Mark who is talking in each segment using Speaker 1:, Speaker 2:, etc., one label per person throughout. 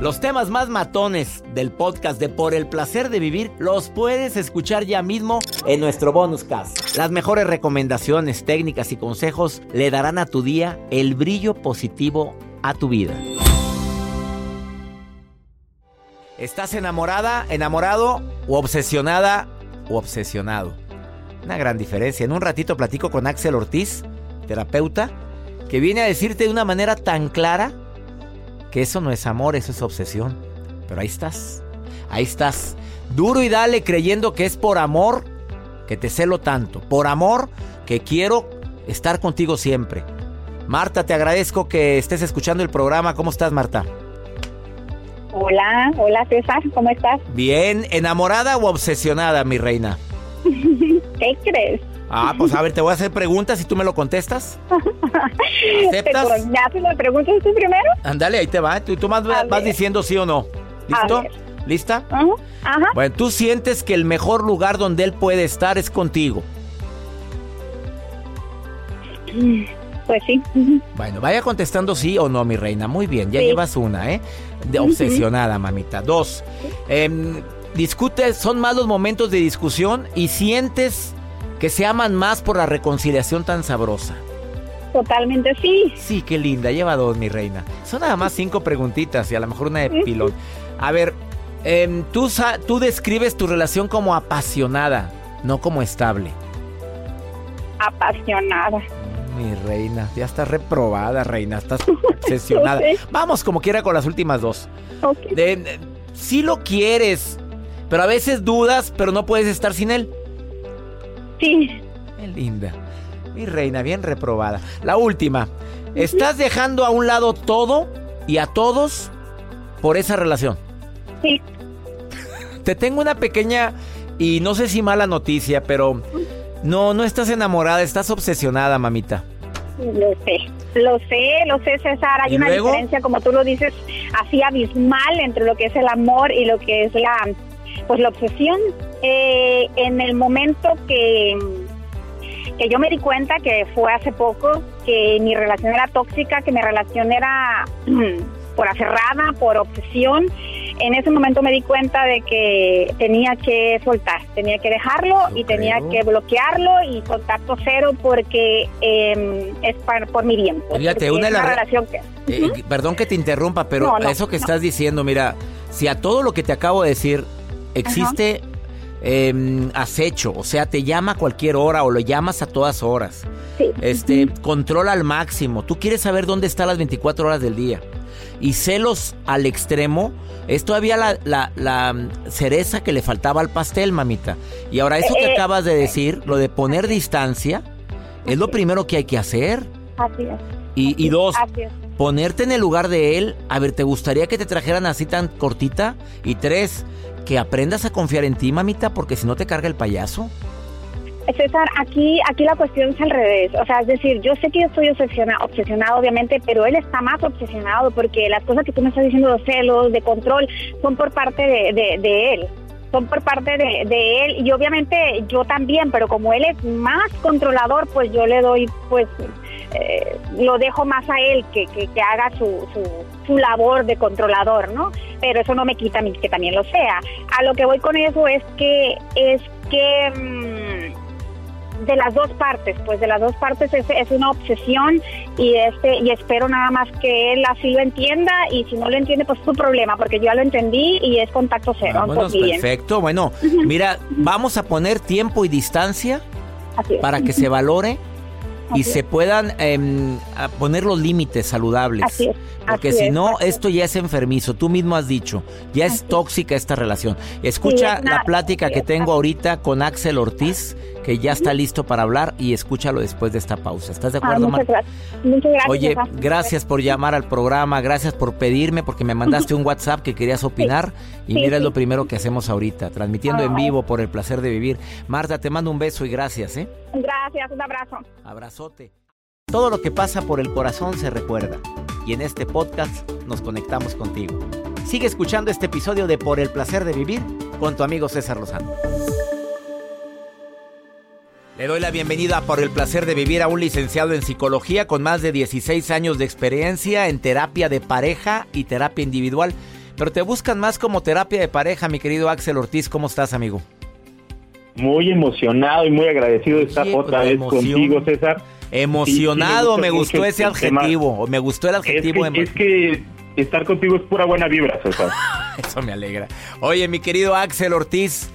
Speaker 1: Los temas más matones del podcast de Por el placer de vivir los puedes escuchar ya mismo en nuestro bonus cast. Las mejores recomendaciones, técnicas y consejos le darán a tu día el brillo positivo a tu vida. ¿Estás enamorada, enamorado o obsesionada o obsesionado? Una gran diferencia. En un ratito platico con Axel Ortiz, terapeuta, que viene a decirte de una manera tan clara que eso no es amor, eso es obsesión. Pero ahí estás, ahí estás, duro y dale creyendo que es por amor que te celo tanto, por amor que quiero estar contigo siempre. Marta, te agradezco que estés escuchando el programa. ¿Cómo estás, Marta?
Speaker 2: Hola, hola César, ¿cómo estás?
Speaker 1: Bien, ¿enamorada o obsesionada, mi reina?
Speaker 2: ¿Qué crees?
Speaker 1: Ah, pues a ver, te voy a hacer preguntas y tú me lo contestas. ¿Aceptas?
Speaker 2: ¿Ya te lo preguntas tú primero?
Speaker 1: Ándale, ahí te va. Tú, tú más vas diciendo sí o no. ¿Listo? ¿Lista?
Speaker 2: Ajá.
Speaker 1: Bueno, tú sientes que el mejor lugar donde él puede estar es contigo.
Speaker 2: Pues sí.
Speaker 1: Bueno, vaya contestando sí o no, mi reina. Muy bien, ya llevas una, ¿eh? De obsesionada, mamita. Dos, eh, discutes, son más los momentos de discusión y sientes que se aman más por la reconciliación tan sabrosa.
Speaker 2: Totalmente sí.
Speaker 1: Sí, qué linda, lleva dos, mi reina. Son nada más cinco preguntitas y a lo mejor una de pilón. A ver, em, tú, tú describes tu relación como apasionada, no como estable.
Speaker 2: Apasionada.
Speaker 1: Mi reina, ya estás reprobada, reina, estás obsesionada. Vamos como quiera con las últimas dos.
Speaker 2: Okay.
Speaker 1: sí lo quieres, pero a veces dudas, pero no puedes estar sin él.
Speaker 2: Sí.
Speaker 1: Qué linda. Mi reina, bien reprobada. La última. ¿Estás dejando a un lado todo y a todos por esa relación?
Speaker 2: Sí.
Speaker 1: Te tengo una pequeña y no sé si mala noticia, pero no, no estás enamorada, estás obsesionada, mamita.
Speaker 2: Lo sé, lo sé, lo sé, César. Hay una diferencia, como tú lo dices, así abismal entre lo que es el amor y lo que es la, pues la obsesión. Eh, en el momento que, que yo me di cuenta, que fue hace poco, que mi relación era tóxica, que mi relación era por aferrada, por obsesión, en ese momento me di cuenta de que tenía que soltar, tenía que dejarlo y tenía que bloquearlo y contacto cero porque em, es por mi bien.
Speaker 1: Fíjate, una, la relación que... Eh, perdón que te interrumpa, pero eso que estás diciendo, mira, si a todo lo que te acabo de decir existe eh, acecho, o sea, te llama a cualquier hora o lo llamas a todas horas. Este, controla al máximo. Tú quieres saber dónde está las 24 horas del día. Y celos al extremo es todavía la, la, cereza que le faltaba al pastel, mamita. Y ahora eso que eh, acabas de decir, lo de poner distancia, es lo primero que hay que hacer.
Speaker 2: Así es.
Speaker 1: Y, y dos, ponerte en el lugar de él. A ver, ¿te gustaría que te trajeran así tan cortita? Y tres, que aprendas a confiar en ti, mamita, porque si no te carga el payaso.
Speaker 2: César, aquí, aquí la cuestión es al revés. O sea, es decir, yo sé que yo estoy obsesionado, obsesionado, obviamente, pero él está más obsesionado porque las cosas que tú me estás diciendo, los celos, de control, son por parte de, de, él. Son por parte de, él y obviamente yo también, pero como él es más controlador, pues yo le doy, pues, eh, lo dejo más a él que, que, haga su, su, su, labor de controlador, ¿no? Pero eso no me quita a mí que también lo sea. A lo que voy con eso es que, es que... Mm, de las dos partes, pues de las dos partes es, es, una obsesión y este y espero nada más que él así lo entienda y si no lo entiende pues es su problema porque yo ya lo entendí y es contacto cero.
Speaker 1: Ah, perfecto, bueno, mira, vamos a poner tiempo y distancia para que se valore y se puedan em, poner los límites saludables.
Speaker 2: Así es.
Speaker 1: Porque si no, esto ya es enfermizo. Tú mismo has dicho, ya es tóxica esta relación. Escucha la plática que tengo ahorita con Axel Ortiz, que ya está listo para hablar, y escúchalo después de esta pausa. ¿Estás de ah, acuerdo,
Speaker 2: muchas, gracias. muchas gracias.
Speaker 1: Oye, gracias por llamar al programa, gracias por pedirme, porque me mandaste un WhatsApp que querías opinar. Y mira, es lo primero que hacemos ahorita, transmitiendo en vivo por el placer de vivir. Marta, te mando un beso y gracias, ¿eh?
Speaker 2: Gracias, un abrazo.
Speaker 1: Abrazote. Todo lo que pasa por el corazón se recuerda y en este podcast nos conectamos contigo. Sigue escuchando este episodio de Por el placer de vivir con tu amigo César Lozano. Le doy la bienvenida por el placer de vivir a un licenciado en psicología con más de 16 años de experiencia en terapia de pareja y terapia individual. pero te buscan más como terapia de pareja, mi querido Axel Ortiz. ¿Cómo estás, amigo?
Speaker 3: Muy emocionado y muy agradecido de estar otra vez contigo, César.
Speaker 1: Emocionado, me, gustó ese adjetivo, me gustó el adjetivo.
Speaker 3: Es que, estar contigo es pura buena vibra, César.
Speaker 1: Eso me alegra. Oye, mi querido Axel Ortiz,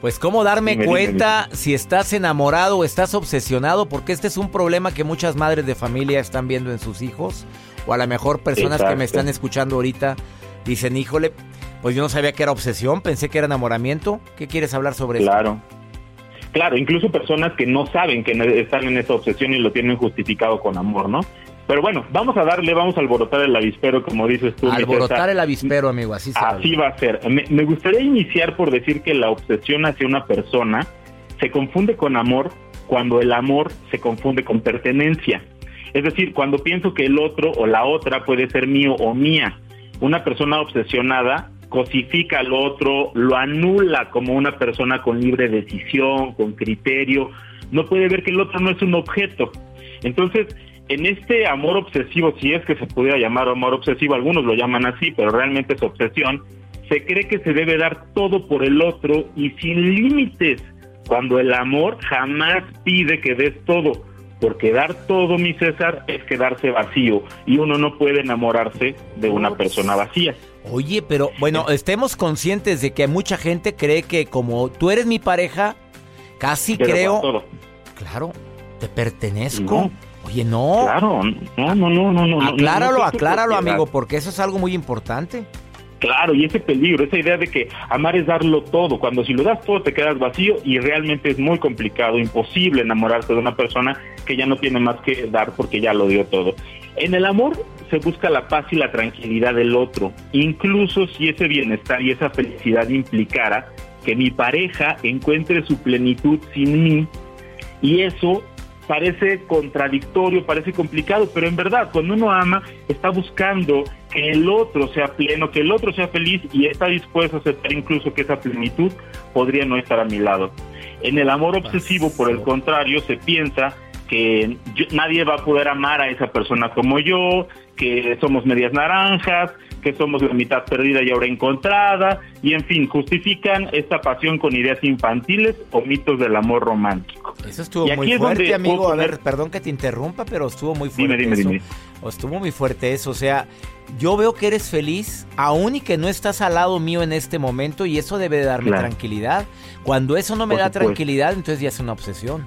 Speaker 1: pues cómo darme cuenta si estás enamorado o estás obsesionado, porque este es un problema que muchas madres de familia están viendo en sus hijos, o a lo mejor personas que me están escuchando ahorita dicen, híjole, pues yo no sabía que era obsesión, pensé que era enamoramiento. ¿Qué quieres hablar sobre
Speaker 3: eso? Claro. Claro, incluso personas que no saben que están en esa obsesión y lo tienen justificado con amor, ¿no? Pero bueno, vamos a darle, vamos a alborotar el avispero, como dices tú.
Speaker 1: Alborotar el avispero, amigo, así
Speaker 3: se Así va a ser. Me, me gustaría iniciar por decir que la obsesión hacia una persona se confunde con amor cuando el amor se confunde con pertenencia. Es decir, cuando pienso que el otro o la otra puede ser mío o mía. Una persona obsesionada cosifica al otro, lo anula como una persona con libre decisión, con criterio, no puede ver que el otro no es un objeto. Entonces, en este amor obsesivo, si es que se pudiera llamar amor obsesivo, algunos lo llaman así, pero realmente es obsesión, se cree que se debe dar todo por el otro y sin límites, cuando el amor jamás pide que des todo, porque dar todo, mi César, es quedarse vacío y uno no puede enamorarse de una persona vacía.
Speaker 1: Oye, pero bueno, estemos conscientes de que mucha gente cree que como tú eres mi pareja, casi creo... Claro, te pertenezco. Oye, no.
Speaker 3: Claro, no, no, no, no. no
Speaker 1: acláralo, acláralo, amigo, porque eso es algo muy importante.
Speaker 3: Claro, y ese peligro, esa idea de que amar es darlo todo, cuando si lo das todo te quedas vacío y realmente es muy complicado, imposible enamorarse de una persona que ya no tiene más que dar porque ya lo dio todo. En el amor se busca la paz y la tranquilidad del otro, incluso si ese bienestar y esa felicidad implicara que mi pareja encuentre su plenitud sin mí y eso parece contradictorio, parece complicado, pero en verdad cuando uno ama está buscando que el otro sea pleno, que el otro sea feliz y está dispuesto a aceptar incluso que esa plenitud podría no estar a mi lado. En el amor obsesivo, por el contrario, se piensa que nadie va a poder amar a esa persona como yo, que somos medias naranjas, que somos la mitad perdida y ahora encontrada, y en fin, justifican esta pasión con ideas infantiles o mitos del amor romántico.
Speaker 1: Eso estuvo muy fuerte, amigo. A ver, perdón que te interrumpa, pero estuvo muy fuerte.
Speaker 3: Dime, dime,
Speaker 1: eso. Estuvo muy fuerte eso. O sea, yo veo que eres feliz, aún y que no estás al lado mío en este momento, y eso debe darme tranquilidad. Cuando eso no me da tranquilidad, entonces ya es una obsesión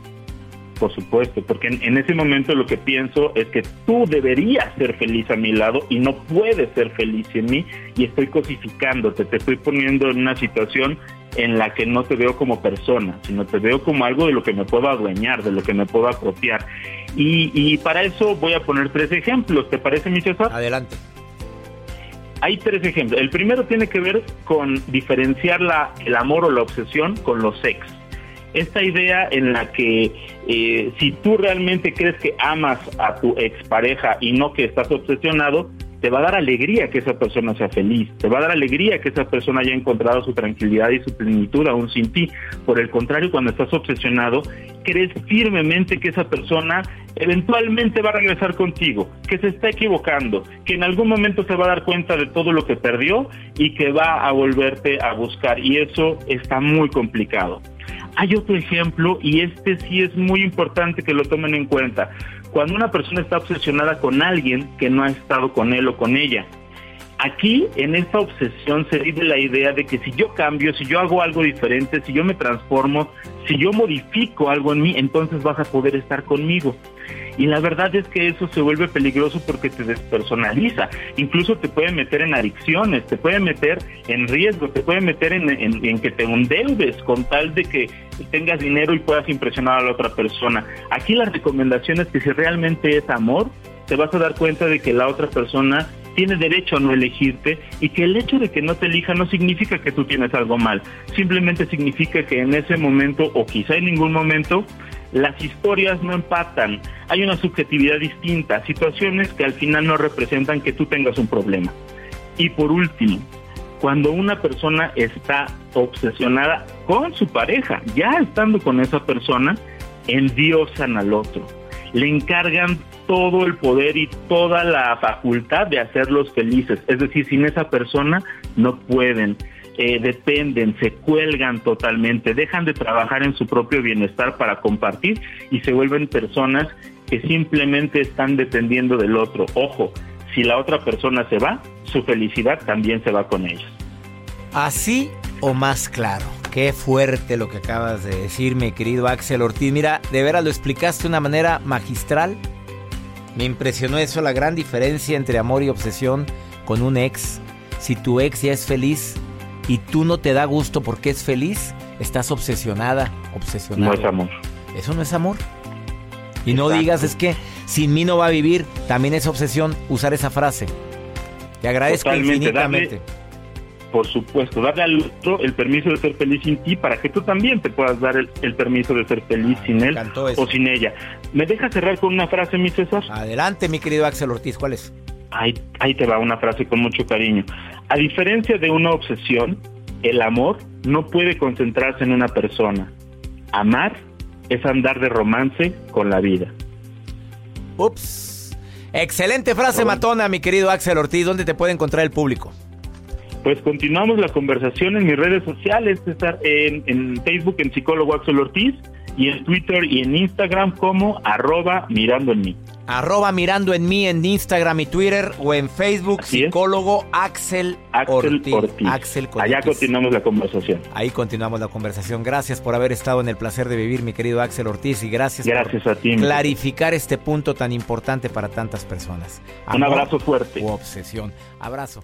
Speaker 3: por supuesto, porque en, ese momento lo que pienso es que tú deberías ser feliz a mi lado y no puedes ser feliz en mí y estoy cosificándote, te estoy poniendo en una situación en la que no te veo como persona, sino te veo como algo de lo que me puedo adueñar, de lo que me puedo apropiar. Y, para eso voy a poner tres ejemplos, ¿te parece, mi César?
Speaker 1: Adelante.
Speaker 3: Hay tres ejemplos. El primero tiene que ver con diferenciar la, el amor o la obsesión con los sex esta idea en la que eh, si tú realmente crees que amas a tu expareja y no que estás obsesionado, te va a dar alegría que esa persona sea feliz, te va a dar alegría que esa persona haya encontrado su tranquilidad y su plenitud aún sin ti. Por el contrario, cuando estás obsesionado, crees firmemente que esa persona eventualmente va a regresar contigo, que se está equivocando, que en algún momento se va a dar cuenta de todo lo que perdió y que va a volverte a buscar. Y eso está muy complicado. Hay otro ejemplo y este sí es muy importante que lo tomen en cuenta. Cuando una persona está obsesionada con alguien que no ha estado con él o con ella. Aquí, en esta obsesión, se vive la idea de que si yo cambio, si yo hago algo diferente, si yo me transformo, si yo modifico algo en mí, entonces vas a poder estar conmigo. Y la verdad es que eso se vuelve peligroso porque te despersonaliza. Incluso te puede meter en adicciones, te puede meter en riesgo, te puede meter en, que te endeudes con tal de que tengas dinero y puedas impresionar a la otra persona. Aquí la recomendación es que si realmente es amor, te vas a dar cuenta de que la otra persona tiene derecho a no elegirte y que el hecho de que no te elija no significa que tú tienes algo mal, simplemente significa que en ese momento o quizá en ningún momento las historias no empatan, hay una subjetividad distinta, situaciones que al final no representan que tú tengas un problema. Y por último, cuando una persona está obsesionada con su pareja, ya estando con esa persona, endiosan al otro, le encargan todo el poder y toda la facultad de hacerlos felices. Es decir, sin esa persona no pueden. Eh, dependen, se cuelgan totalmente, dejan de trabajar en su propio bienestar para compartir y se vuelven personas que simplemente están dependiendo del otro. Ojo, si la otra persona se va, su felicidad también se va con ellos.
Speaker 1: Así o más claro. Qué fuerte lo que acabas de decir, mi querido Axel Ortiz. Mira, de veras lo explicaste de una manera magistral. Me impresionó eso, la gran diferencia entre amor y obsesión con un ex. Si tu ex ya es feliz y tú no te da gusto porque es feliz, estás obsesionada, obsesionada.
Speaker 3: No es amor.
Speaker 1: Eso no es amor. Y no digas, es que sin mí no va a vivir, también es obsesión usar esa frase. Te agradezco infinitamente
Speaker 3: por supuesto, darle al otro el permiso de ser feliz sin ti para que tú también te puedas dar el, permiso de ser feliz sin él o sin ella. ¿Me deja cerrar con una frase, mi César?
Speaker 1: Adelante, mi querido Axel Ortiz, ¿cuál es?
Speaker 3: Ahí, ahí te va una frase con mucho cariño. A diferencia de una obsesión, el amor no puede concentrarse en una persona. Amar es andar de romance con la vida.
Speaker 1: Ups. Excelente frase matona, mi querido Axel Ortiz. ¿Dónde te puede encontrar el público?
Speaker 3: Pues continuamos la conversación en mis redes sociales, César, en, en Facebook en psicólogo Axel Ortiz y en Twitter y en Instagram como arroba mirando en mí.
Speaker 1: Arroba mirando en mí en Instagram y Twitter o en Facebook psicólogo Axel, Ortiz.
Speaker 3: Axel Allá continuamos la conversación.
Speaker 1: Ahí continuamos la conversación. Gracias por haber estado en el placer de vivir, mi querido Axel Ortiz, y gracias,
Speaker 3: gracias
Speaker 1: por
Speaker 3: a ti,
Speaker 1: clarificar este punto tan importante para tantas personas.
Speaker 3: Un abrazo fuerte.
Speaker 1: U obsesión. Abrazo.